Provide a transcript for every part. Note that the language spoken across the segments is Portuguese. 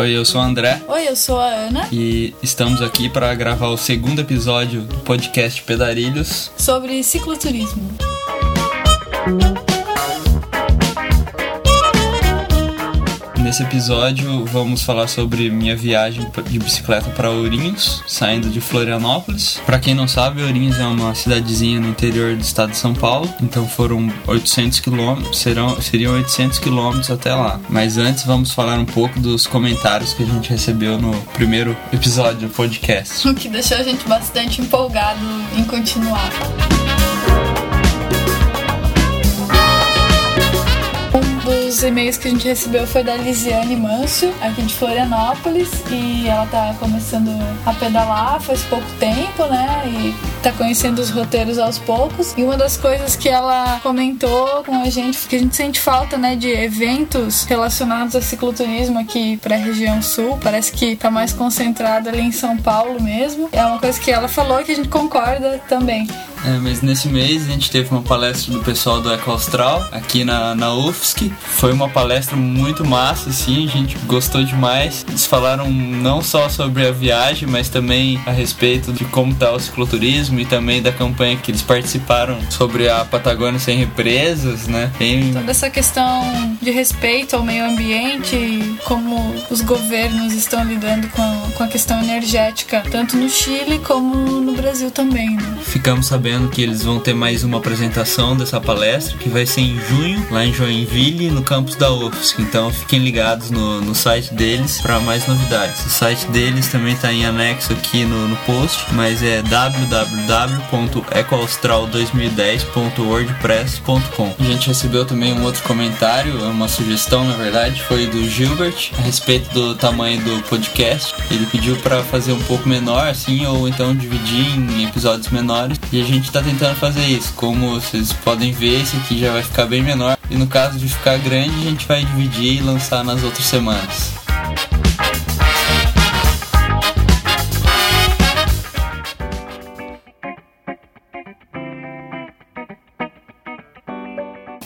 Oi, eu sou o André. Oi, eu sou a Ana. E estamos aqui para gravar o segundo episódio do podcast Pedarilhos sobre cicloturismo. Nesse episódio vamos falar sobre minha viagem de bicicleta para Ourinhos, saindo de Florianópolis. Para quem não sabe, Ourinhos é uma cidadezinha no interior do estado de São Paulo, então foram 800 quilômetros, serão seriam 800 quilômetros até lá. Mas antes vamos falar um pouco dos comentários que a gente recebeu no primeiro episódio do podcast. O que deixou a gente bastante empolgado em continuar. Dos e-mails que a gente recebeu foi da Lisiane Manso, aqui de Florianópolis, e ela tá começando a pedalar faz pouco tempo, né? E tá conhecendo os roteiros aos poucos. E uma das coisas que ela comentou com a gente, que a gente sente falta, né, de eventos relacionados a cicloturismo aqui pra região sul, parece que tá mais concentrado ali em São Paulo mesmo. É uma coisa que ela falou que a gente concorda também. É, mas nesse mês a gente teve uma palestra do pessoal do Eco Austral aqui na, na UFSC. Foi uma palestra muito massa, assim, a gente gostou demais. Eles falaram não só sobre a viagem, mas também a respeito de como tá o cicloturismo e também da campanha que eles participaram sobre a Patagônia sem represas, né? Tem... Toda essa questão de respeito ao meio ambiente, como os governos estão lidando com a, com a questão energética, tanto no Chile como no Brasil também, né? Ficamos sabendo sabendo que eles vão ter mais uma apresentação dessa palestra, que vai ser em junho, lá em Joinville, no campus da UFSC. Então fiquem ligados no, no site deles para mais novidades. O site deles também está em anexo aqui no, no post, mas é www.ecoaustral2010.wordpress.com. A gente recebeu também um outro comentário, uma sugestão na verdade, foi do Gilbert a respeito do tamanho do podcast. Ele pediu para fazer um pouco menor, assim, ou então dividir em episódios menores. E a gente tá tentando fazer isso. Como vocês podem ver, esse aqui já vai ficar bem menor. E no caso de ficar grande, a gente vai dividir e lançar nas outras semanas.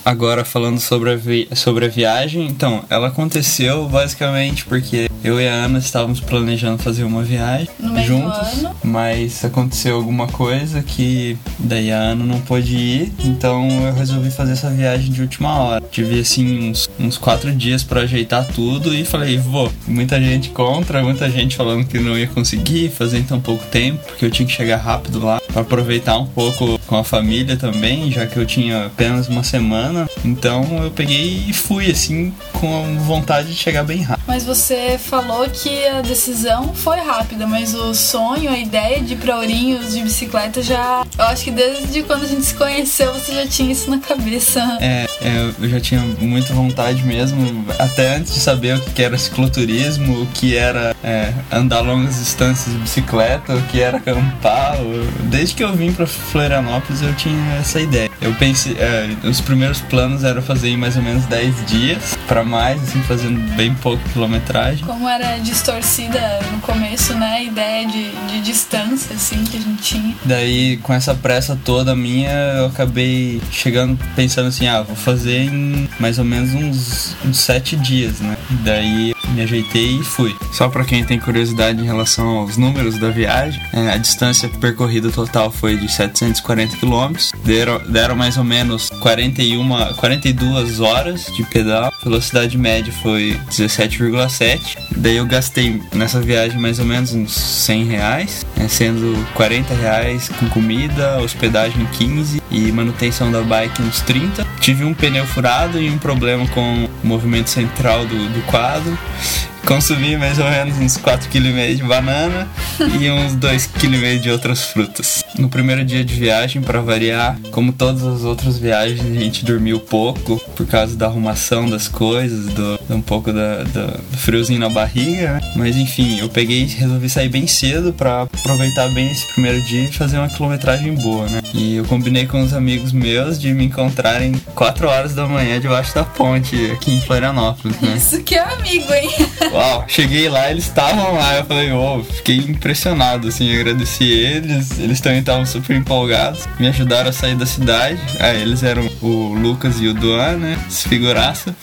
Agora falando sobre a, vi sobre a viagem, então, ela aconteceu basicamente porque eu e a Ana estávamos planejando fazer uma viagem juntos, mas aconteceu alguma coisa que daí a Ana não pôde ir, então eu resolvi fazer essa viagem de última hora. Tive assim uns, uns quatro dias para ajeitar tudo e falei, vou. Muita gente contra, muita gente falando que não ia conseguir fazer em tão pouco tempo, porque eu tinha que chegar rápido lá para aproveitar um pouco com a família também, já que eu tinha apenas uma semana. Então eu peguei e fui assim com vontade de chegar bem rápido. Mas você falou que a decisão foi rápida, mas o sonho, a ideia de ir pra Ourinhos de bicicleta já. Eu acho que desde quando a gente se conheceu você já tinha isso na cabeça. É, é eu já tinha muita vontade mesmo, até antes de saber o que era cicloturismo, o que era é, andar longas distâncias de bicicleta, o que era acampar. Desde que eu vim pra Florianópolis eu tinha essa ideia. Eu pensei, é, os primeiros planos eram fazer em mais ou menos 10 dias, para mais, assim, fazendo bem pouco quilometragem. Como era distorcida no começo, né? A ideia de, de distância, assim, que a gente tinha. Daí, com essa pressa toda minha, eu acabei chegando pensando assim, ah, vou fazer em mais ou menos uns, uns 7 dias, né? Daí me ajeitei e fui. Só para quem tem curiosidade em relação aos números da viagem, é, a distância percorrida total foi de 740 quilômetros. Deram, deram mais ou menos 41, 42 horas de pedal. Velocidade média foi 17,7. Daí eu gastei nessa viagem mais ou menos uns 100 reais, né, sendo 40 reais com comida, hospedagem 15 e manutenção da bike uns 30. Tive um pneu furado e um problema com o movimento central do, do quadro consumi mais ou menos uns 4,5 kg de banana e uns 2,5 kg de outras frutas. No primeiro dia de viagem, para variar, como todas as outras viagens, a gente dormiu pouco por causa da arrumação das coisas, do, um pouco da, da, do friozinho na barriga, né? Mas enfim, eu peguei e resolvi sair bem cedo para aproveitar bem esse primeiro dia e fazer uma quilometragem boa, né? E eu combinei com os amigos meus de me encontrarem 4 horas da manhã debaixo da ponte aqui em Florianópolis, né? Isso que é amigo, hein? Uau, cheguei lá, eles estavam lá, eu falei, oh, fiquei impressionado, assim, agradeci eles, eles também estavam super empolgados, me ajudaram a sair da cidade, ah, eles eram o Lucas e o Duan, né? Figuraça.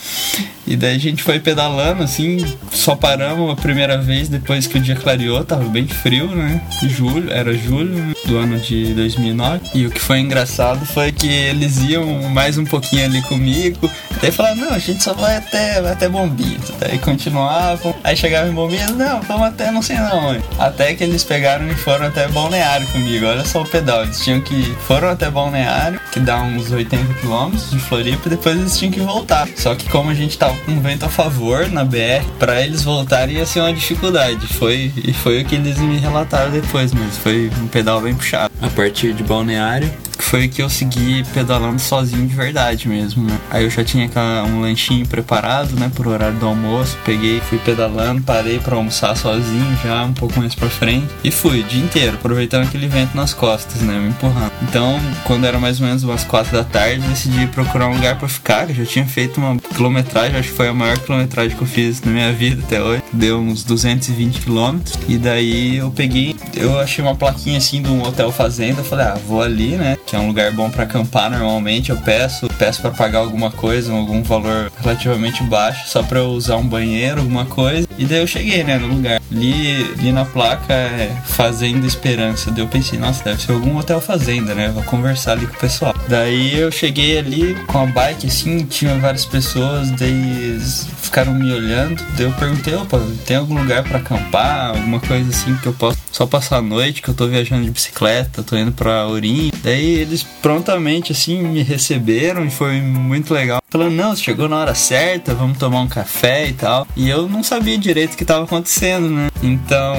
E daí a gente foi pedalando, assim, só paramos a primeira vez depois que o dia clareou, tava bem frio, né? Julho, era julho do ano de 2009. E o que foi engraçado foi que eles iam mais um pouquinho ali comigo. Daí falaram, não, a gente só vai até, vai até Bombinhas. Daí continuavam. Aí chegava em Bombinhas, não, vamos até não sei não. Até que eles pegaram e foram até Balneário comigo. Olha só o pedal. Eles tinham que. Foram até Balneário, que dá uns 80 quilômetros de Floripa, e depois eles tinham que voltar. Só que como a gente tava com vento a favor na BR, para eles voltarem ia ser uma dificuldade. Foi, e foi o que eles me relataram depois mesmo. Foi um pedal bem puxado. A partir de Balneário, foi que eu segui pedalando sozinho de verdade mesmo, né? Aí eu já tinha um lanchinho preparado, né, pro horário do almoço. Peguei, fui pedalando, parei para almoçar sozinho já um pouco mais pra frente e fui o dia inteiro, aproveitando aquele vento nas costas, né, me empurrando. Então, quando era mais ou menos umas quatro da tarde, decidi procurar um lugar para ficar, eu já tinha feito uma quilometragem, acho que foi a maior quilometragem que eu fiz na minha vida até hoje. Deu uns 220 quilômetros. E daí eu peguei, eu achei uma plaquinha assim de um hotel fazenda, falei, ah, vou ali, né? Que é um lugar bom para acampar normalmente, eu peço, peço para pagar alguma coisa, algum valor relativamente baixo, só para usar um banheiro, alguma coisa. E daí eu cheguei, né, no lugar. Li, li na placa é, Fazenda Esperança. Daí eu pensei, nossa, deve ser algum hotel fazenda, né? Vou conversar ali com o pessoal. Daí eu cheguei ali com a bike, assim, tinha várias pessoas, daí ficaram me olhando. Daí eu perguntei, opa, tem algum lugar para acampar? Alguma coisa assim que eu posso só passar a noite, que eu tô viajando de bicicleta, tô indo pra Ourinho. Daí eles prontamente, assim, me receberam e foi muito legal. Falando, não, chegou na hora certa, vamos tomar um café e tal. E eu não sabia direito o que estava acontecendo, né? Então,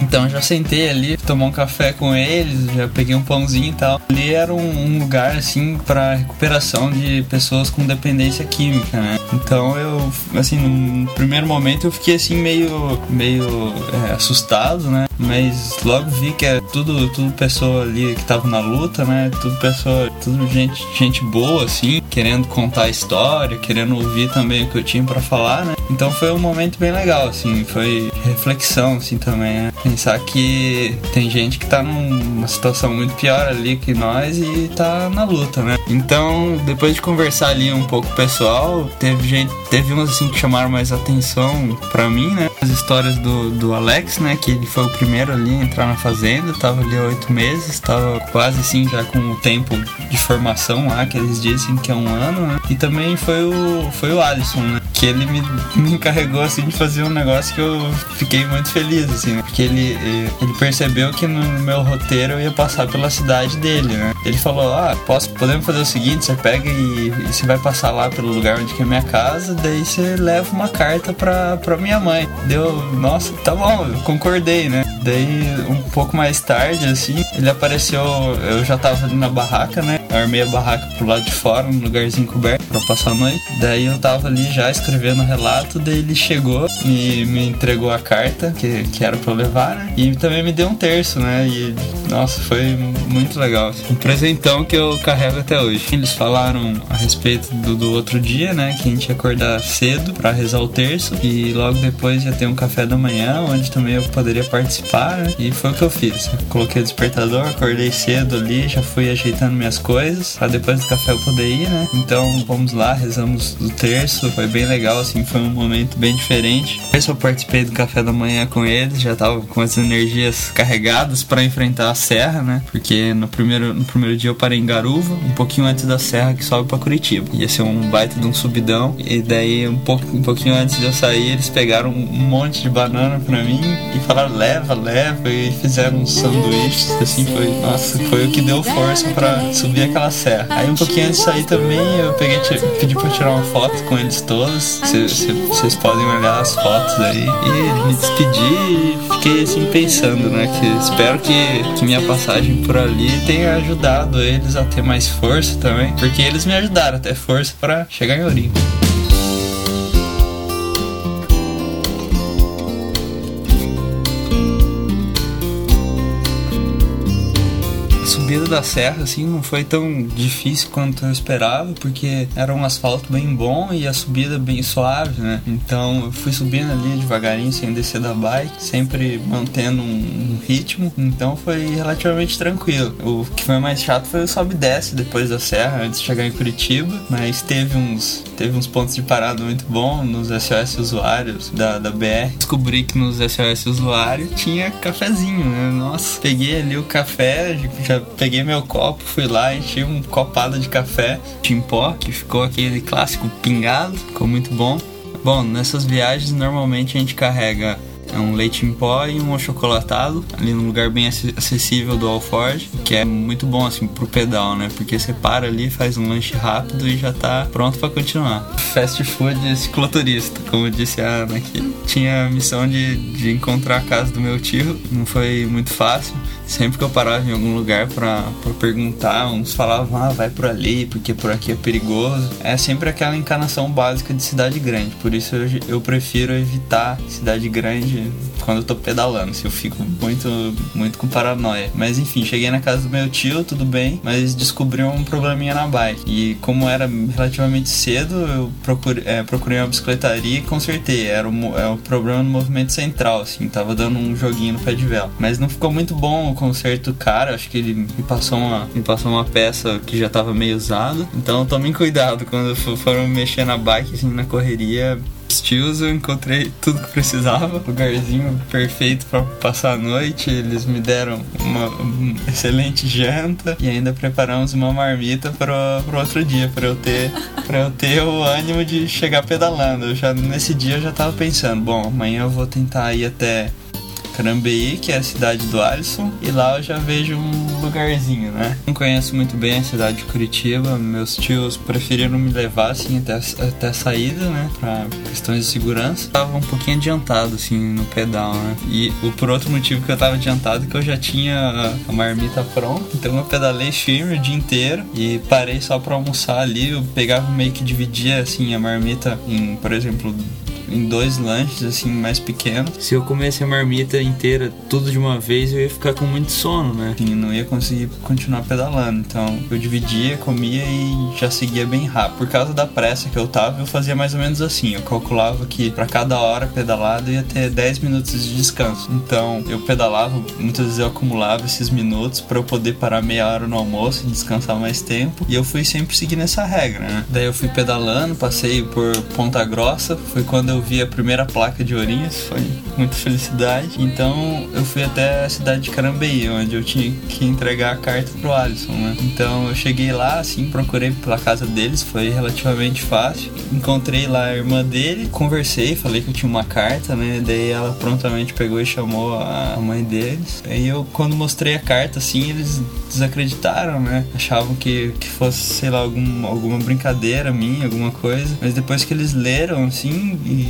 então já sentei ali, tomar um café com eles, já peguei um pãozinho e tal. Ali era um, um lugar, assim, para recuperação de pessoas com dependência química, né? Então eu, assim, no primeiro momento eu fiquei, assim, meio, meio é, assustado, né? Mas logo vi que é tudo, tudo pessoa ali que tava na luta, né? Tudo pessoa, tudo gente, gente boa, assim, querendo contar a história, querendo ouvir também o que eu tinha para falar, né? Então foi um momento bem legal, assim, foi reflexão, assim, também, né? Pensar que tem gente que tá numa situação muito pior ali que nós e tá na luta, né? Então, depois de conversar ali um pouco pessoal, teve gente, teve uns assim que chamaram mais atenção para mim, né? As histórias do, do Alex, né? Que ele foi o primeiro ali a entrar na fazenda, tava ali oito meses, tava quase assim já com o tempo de formação lá, que eles dizem que é um ano, né? E também foi o, foi o Alisson, né? Que ele me, me encarregou assim de fazer um negócio que eu fiquei muito feliz, assim, né? porque ele, ele percebeu que no meu roteiro eu ia passar pela cidade dele, né? Ele falou, ah, posso, podemos fazer o seguinte, você pega e, e você vai passar lá pelo lugar onde que é minha casa, daí você leva uma carta pra, pra minha mãe. Deu, nossa, tá bom, eu concordei, né? Daí, um pouco mais tarde, assim, ele apareceu, eu já tava na barraca, né? Armei a barraca pro lado de fora, um lugarzinho coberto pra passar a noite. Daí eu tava ali já escrevendo o relato, daí ele chegou e me entregou a carta que, que era pra eu levar, né? E também me deu um terço, né? E, nossa, foi muito legal. Um presentão que eu carrego até hoje. Eles falaram a respeito do, do outro dia, né? Que a gente ia acordar cedo pra rezar o terço e logo depois ia ter um café da manhã, onde também eu poderia participar, né? E foi o que eu fiz. Coloquei o despertador, acordei cedo ali, já fui ajeitando minhas coisas pra depois do café eu poder ir, né? Então vamos lá, rezamos o terço, foi bem legal, assim, foi um momento bem diferente. Eu participei do café da manhã com eles, já tava com as energias carregadas para enfrentar a serra, né? Porque no primeiro, no primeiro dia eu parei em Garuva, um pouquinho antes da serra que sobe para Curitiba. Ia ser um baita de um subidão, e daí um, pouco, um pouquinho antes de eu sair, eles pegaram um monte de banana pra mim e falaram leva, leva, e fizeram uns sanduíches, assim, foi, nossa, foi o que deu força para subir serra. Aí um pouquinho antes de sair também, eu peguei, pedi pra tirar uma foto com eles todos. Vocês podem olhar as fotos aí. E me despedi e fiquei assim pensando, né? Que espero que, que minha passagem por ali tenha ajudado eles a ter mais força também. Porque eles me ajudaram a ter força para chegar em Ourinho. Da serra, assim, não foi tão difícil quanto eu esperava, porque era um asfalto bem bom e a subida bem suave, né? Então eu fui subindo ali devagarinho, sem descer da bike, sempre mantendo um, um ritmo, então foi relativamente tranquilo. O que foi mais chato foi o sobe e desce depois da serra, antes de chegar em Curitiba, mas teve uns, teve uns pontos de parada muito bons nos SOS usuários da, da BR. Descobri que nos SOS usuários tinha cafezinho, né? Nossa, peguei ali o café, já peguei meu copo, fui lá, enchi um copado de café, timpó, que ficou aquele clássico pingado, ficou muito bom. Bom, nessas viagens normalmente a gente carrega é um leite em pó e um achocolatado, ali num lugar bem acessível do Alford, que é muito bom assim pro pedal, né? Porque você para ali, faz um lanche rápido e já tá pronto para continuar. Fast food cicloturista, como disse a Ana aqui. Tinha a missão de, de encontrar a casa do meu tio, não foi muito fácil sempre que eu parava em algum lugar para perguntar, uns falavam, ah, vai por ali, porque por aqui é perigoso. É sempre aquela encanação básica de cidade grande, por isso eu, eu prefiro evitar cidade grande quando eu tô pedalando, se eu fico muito, muito com paranoia. Mas enfim, cheguei na casa do meu tio, tudo bem, mas descobri um probleminha na bike. E como era relativamente cedo, eu procurei, é, procurei uma bicicletaria e consertei. Era um, é um problema no movimento central, assim, tava dando um joguinho no pé de vela. Mas não ficou muito bom conserto cara, acho que ele me passou uma, me passou uma peça que já tava meio usada. Então tomem cuidado quando foram mexer na bike, assim, na correria. Os tios eu encontrei tudo que precisava, lugarzinho perfeito para passar a noite. Eles me deram uma, uma excelente janta e ainda preparamos uma marmita para o outro dia, para eu ter para eu ter o ânimo de chegar pedalando. Eu já nesse dia eu já tava pensando, bom, amanhã eu vou tentar ir até Carambeí, que é a cidade do Alisson, e lá eu já vejo um lugarzinho, né? Não conheço muito bem a cidade de Curitiba, meus tios preferiram me levar assim até, até a saída, né? Pra questões de segurança. Tava um pouquinho adiantado assim no pedal, né? E o, por outro motivo que eu tava adiantado é que eu já tinha a, marmita pronta, então eu pedalei firme o dia inteiro e parei só pra almoçar ali. Eu pegava meio que dividia assim a marmita em, por exemplo, em dois lanches, assim, mais pequenos. Se eu comesse a marmita inteira, tudo de uma vez, eu ia ficar com muito sono, né? E não ia conseguir continuar pedalando. Então, eu dividia, comia e já seguia bem rápido. Por causa da pressa que eu tava, eu fazia mais ou menos assim. Eu calculava que para cada hora pedalada ia ter 10 minutos de descanso. Então, eu pedalava, muitas vezes eu acumulava esses minutos para eu poder parar meia hora no almoço e descansar mais tempo. E eu fui sempre seguindo essa regra, né? Daí eu fui pedalando, passei por Ponta Grossa, foi quando eu eu vi a primeira placa de Ourinhos, foi muita felicidade. Então eu fui até a cidade de Carambeí, onde eu tinha que entregar a carta pro Alisson, né? Então eu cheguei lá, assim, procurei pela casa deles, foi relativamente fácil. Encontrei lá a irmã dele, conversei, falei que eu tinha uma carta, né? Daí ela prontamente pegou e chamou a mãe deles. Aí eu, quando mostrei a carta, assim, eles desacreditaram, né? Achavam que, que fosse, sei lá, algum, alguma brincadeira minha, alguma coisa. Mas depois que eles leram, assim, e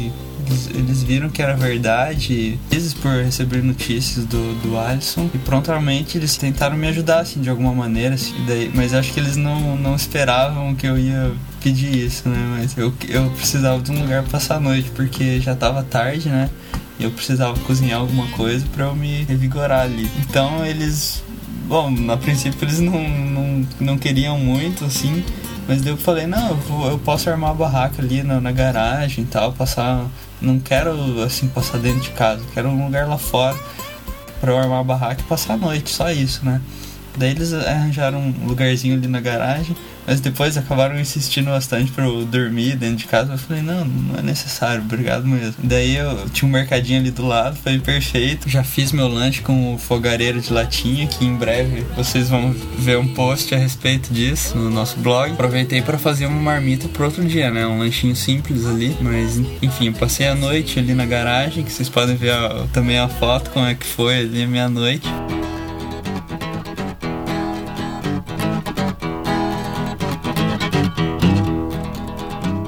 eles, eles, viram que era verdade, vezes por receber notícias do, do Alisson, e prontamente eles tentaram me ajudar, assim, de alguma maneira, assim, daí, mas acho que eles não, não esperavam que eu ia pedir isso, né, mas eu, eu precisava de um lugar pra passar a noite, porque já tava tarde, né, e eu precisava cozinhar alguma coisa para eu me revigorar ali. Então eles, bom, a princípio eles não, não, não queriam muito, assim, mas daí eu falei, não, eu, eu posso armar a barraca ali na, na, garagem e tal, passar. Não quero assim passar dentro de casa, quero um lugar lá fora pra eu armar a barraca e passar a noite, só isso, né? Daí eles arranjaram um lugarzinho ali na garagem. Mas depois acabaram insistindo bastante pra eu dormir dentro de casa. Eu falei, não, não é necessário, obrigado mesmo. Daí eu tinha um mercadinho ali do lado, foi perfeito. Já fiz meu lanche com o fogareiro de latinha, que em breve vocês vão ver um post a respeito disso no nosso blog. Aproveitei para fazer uma marmita pro outro dia, né? Um lanchinho simples ali. Mas enfim, passei a noite ali na garagem, que vocês podem ver também a foto como é que foi ali a minha noite.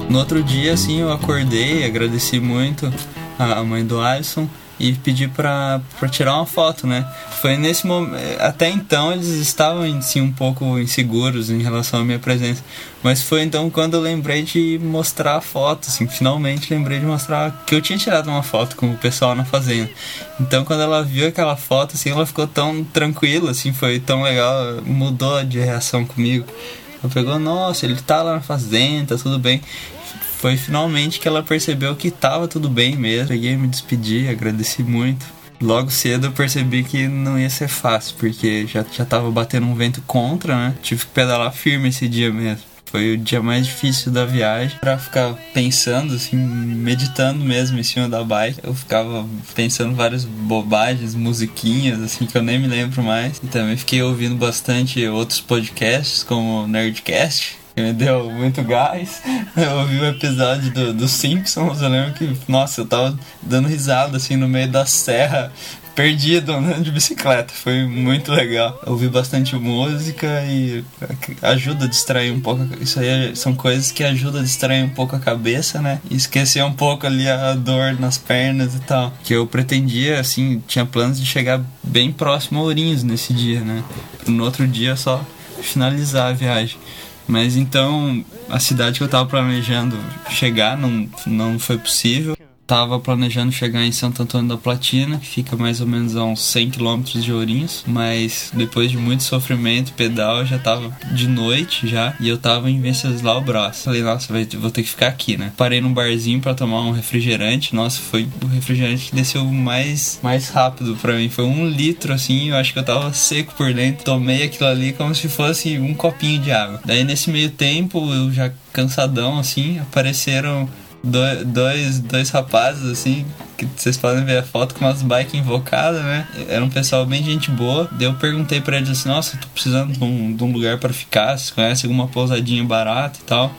No outro dia, assim, eu acordei, agradeci muito a mãe do Alisson e pedi pra tirar uma foto, né? Foi nesse momento. Até então eles estavam assim, um pouco inseguros em relação à minha presença. Mas foi então quando eu lembrei de mostrar a foto, assim, finalmente lembrei de mostrar que eu tinha tirado uma foto com o pessoal na fazenda. Então quando ela viu aquela foto, assim, ela ficou tão tranquila, assim, foi tão legal, mudou de reação comigo. Ela pegou, nossa, ele tá lá na fazenda, tá tudo bem foi finalmente que ela percebeu que tava tudo bem mesmo. Peguei, me despedi, agradeci muito. Logo cedo eu percebi que não ia ser fácil, porque já, já tava batendo um vento contra, né? Tive que pedalar firme esse dia mesmo. Foi o dia mais difícil da viagem. Pra ficar pensando, assim, meditando mesmo em cima da bike. Eu ficava pensando várias bobagens, musiquinhas, assim, que eu nem me lembro mais. E também fiquei ouvindo bastante outros podcasts, como Nerdcast me deu muito gás. Eu ouvi o um episódio do, do Simpsons, eu lembro que, nossa, eu tava dando risada assim no meio da serra, perdido andando de bicicleta. Foi muito legal. Eu ouvi bastante música e ajuda a distrair um pouco. Isso aí são coisas que ajudam a distrair um pouco a cabeça, né? E esquecer um pouco ali a dor nas pernas e tal. Que eu pretendia, assim, tinha planos de chegar bem próximo a Ourinhos nesse dia, né? No outro dia só finalizar a viagem. Mas então a cidade que eu tava planejando chegar não, não foi possível tava planejando chegar em Santo Antônio da Platina, que fica mais ou menos a uns 100 km de Ourinhos, mas depois de muito sofrimento, pedal, já tava de noite já, e eu tava em Venceslau Brás. Falei, nossa, vou ter que ficar aqui, né? Parei num barzinho para tomar um refrigerante, nossa, foi o refrigerante que desceu mais, mais rápido para mim, foi um litro assim, eu acho que eu tava seco por dentro, tomei aquilo ali como se fosse um copinho de água. Daí nesse meio tempo, eu já cansadão assim, apareceram dois, dois rapazes, assim, que vocês podem ver a foto com umas bikes invocadas, né? Era um pessoal bem gente boa. Daí eu perguntei pra eles assim: Nossa, tô precisando de um, de um lugar para ficar. Vocês conhecem alguma pousadinha barata e tal?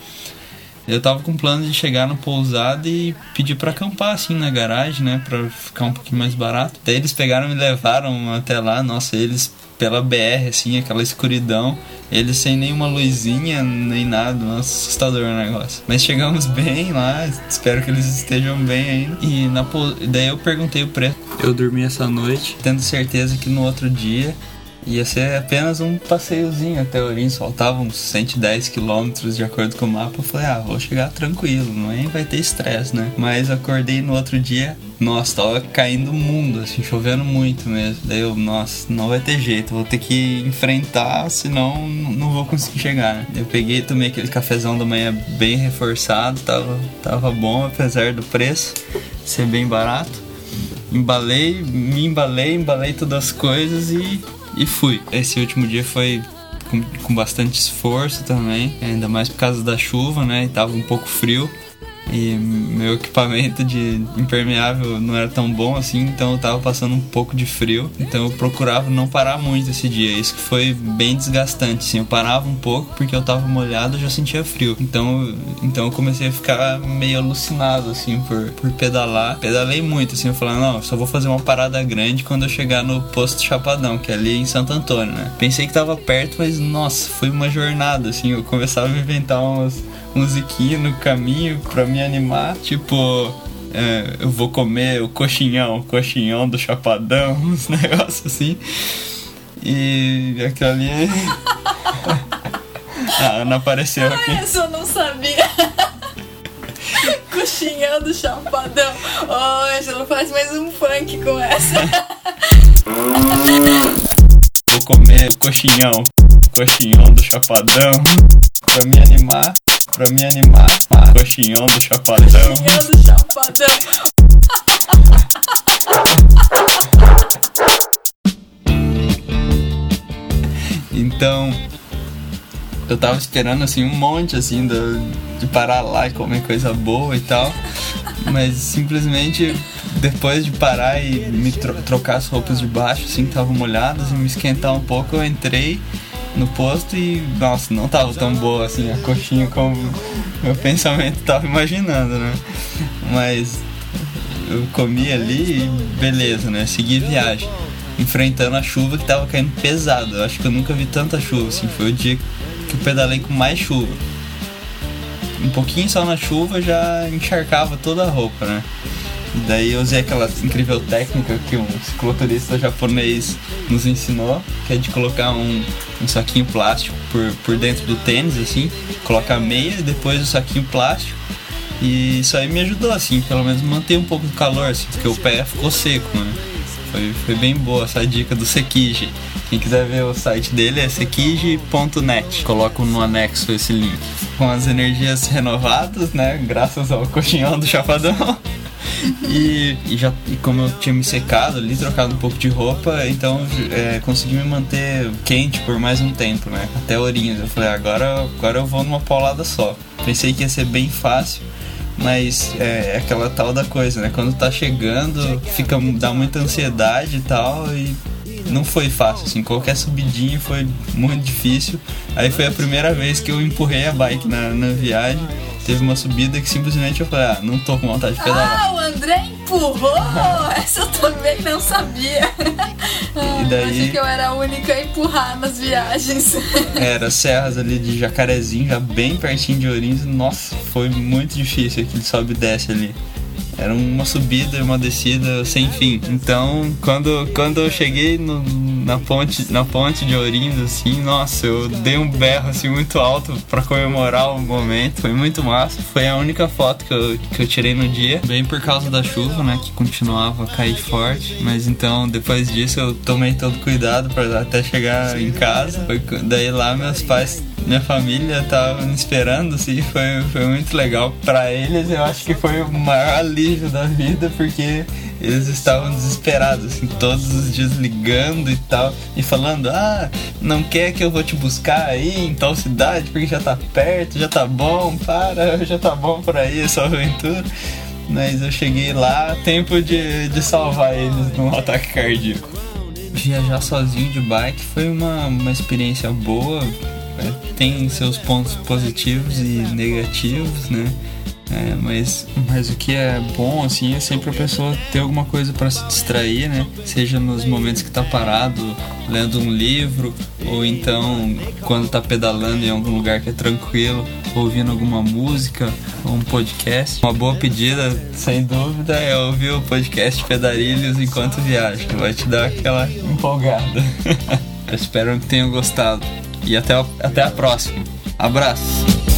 Eu tava com plano de chegar no pousado e pedir para acampar assim na garagem, né, para ficar um pouquinho mais barato. Daí eles pegaram e me levaram até lá. Nossa, eles pela BR, assim, aquela escuridão. Eles sem nenhuma luzinha, nem nada. Nossa, assustador o negócio. Mas chegamos bem lá, espero que eles estejam bem ainda. E na, daí eu perguntei o preço. Eu dormi essa noite, tendo certeza que no outro dia Ia ser apenas um passeiozinho até Ourinhos, faltavam uns 110 quilômetros de acordo com o mapa. Eu falei, ah, vou chegar tranquilo, nem vai ter estresse, né? Mas acordei no outro dia, nossa, tava caindo o mundo, assim, chovendo muito mesmo. Daí eu, nossa, não vai ter jeito, vou ter que enfrentar, senão não vou conseguir chegar, né? Eu peguei, tomei aquele cafezão da manhã bem reforçado, tava, tava bom, apesar do preço ser bem barato. Embalei, me embalei, embalei todas as coisas e e fui. Esse último dia foi com, com bastante esforço também, ainda mais por causa da chuva, né? E tava um pouco frio e meu equipamento de impermeável não era tão bom assim, então eu tava passando um pouco de frio, então eu procurava não parar muito esse dia. Isso que foi bem desgastante, assim, eu parava um pouco porque eu tava molhado, eu já sentia frio. Então, então eu comecei a ficar meio alucinado assim por, por pedalar. Pedalei muito assim, eu falei, não, só vou fazer uma parada grande quando eu chegar no posto Chapadão, que é ali em Santo Antônio, né? Pensei que tava perto, mas nossa, foi uma jornada assim, eu começava a inventar umas musiquinha no caminho pra me animar. Tipo, é, eu vou comer o coxinhão, o coxinhão do chapadão, uns negócios assim. E aquilo ali. a Ana apareceu ah, aqui. Isso eu não sabia. coxinhão do chapadão. Oh, não faz mais um funk com essa. vou comer o coxinhão, o coxinhão do chapadão pra me animar pra me animar. Coxinhão do Chapadão. Coxinhão do Chapadão. Então, eu tava esperando assim um monte assim de, de parar lá e comer coisa boa e tal. Mas simplesmente depois de parar e me tro trocar as roupas de baixo, assim, que estavam molhadas, e me esquentar um pouco, eu entrei no posto e, nossa, não tava tão boa assim a coxinha como meu pensamento tava imaginando, né? Mas eu comi ali e beleza, né? Segui viagem, enfrentando a chuva que tava caindo pesado. Eu acho que eu nunca vi tanta chuva, assim, foi o dia que eu pedalei com mais chuva. Um pouquinho só na chuva já encharcava toda a roupa, né? Daí eu usei aquela incrível técnica que um cicloturista japonês nos ensinou, que é de colocar um, um saquinho plástico por, por dentro do tênis, assim, colocar a meia e depois o saquinho plástico. E isso aí me ajudou, assim, pelo menos manter um pouco do calor, assim, porque o pé ficou seco, né? Foi, foi bem boa essa dica do Sekiji. Quem quiser ver o site dele é sekiji.net. Coloco no anexo esse link. Com as energias renovadas, né? Graças ao coxinhão do Chapadão. E, e, já e como eu tinha me secado ali, trocado um pouco de roupa, então é, consegui me manter quente por mais um tempo, né? Até Ourinhos. Eu falei, agora, agora eu vou numa paulada só. Pensei que ia ser bem fácil, mas é, é, aquela tal da coisa, né? Quando tá chegando, fica dá muita ansiedade e tal e não foi fácil, assim, qualquer subidinha foi muito difícil. Aí foi a primeira vez que eu empurrei a bike na, na viagem teve uma subida que simplesmente eu falei, ah, não tô com vontade de pedalar. Ah, o André empurrou! Essa eu também não sabia. e daí... Achei que eu era a única a empurrar nas viagens. Era serras ali de Jacarezinho, já bem pertinho de Ourinhos. Nossa, foi muito difícil aquele sobe e desce ali. Era uma subida e uma descida sem fim. Então, quando, quando eu cheguei no, na, ponte, na ponte de Ourinhos, assim, nossa, eu dei um berro assim muito alto para comemorar o momento. Foi muito massa. Foi a única foto que eu, que eu tirei no dia. Bem por causa da chuva, né? Que continuava a cair forte. Mas então, depois disso, eu tomei todo cuidado para até chegar em casa. Foi, daí lá meus pais minha família tava me esperando, assim, foi, foi muito legal. Para eles, eu acho que foi o maior alívio da vida, porque eles estavam desesperados, assim, todos os dias ligando e tal, e falando: Ah, não quer que eu vou te buscar aí em tal cidade, porque já tá perto, já tá bom, para, já tá bom por aí essa aventura. Mas eu cheguei lá, tempo de, de salvar eles num ataque cardíaco. Viajar sozinho de bike foi uma, uma experiência boa, tem seus pontos positivos e negativos, né? É, mas, mas o que é bom, assim, é sempre a pessoa ter alguma coisa para se distrair, né? Seja nos momentos que tá parado, lendo um livro, ou então quando tá pedalando em algum lugar que é tranquilo, ouvindo alguma música ou um podcast. Uma boa pedida, sem dúvida, é ouvir o podcast Pedarilhos enquanto viaja. Vai te dar aquela empolgada. espero que tenham gostado e até, até a próxima. Abraço!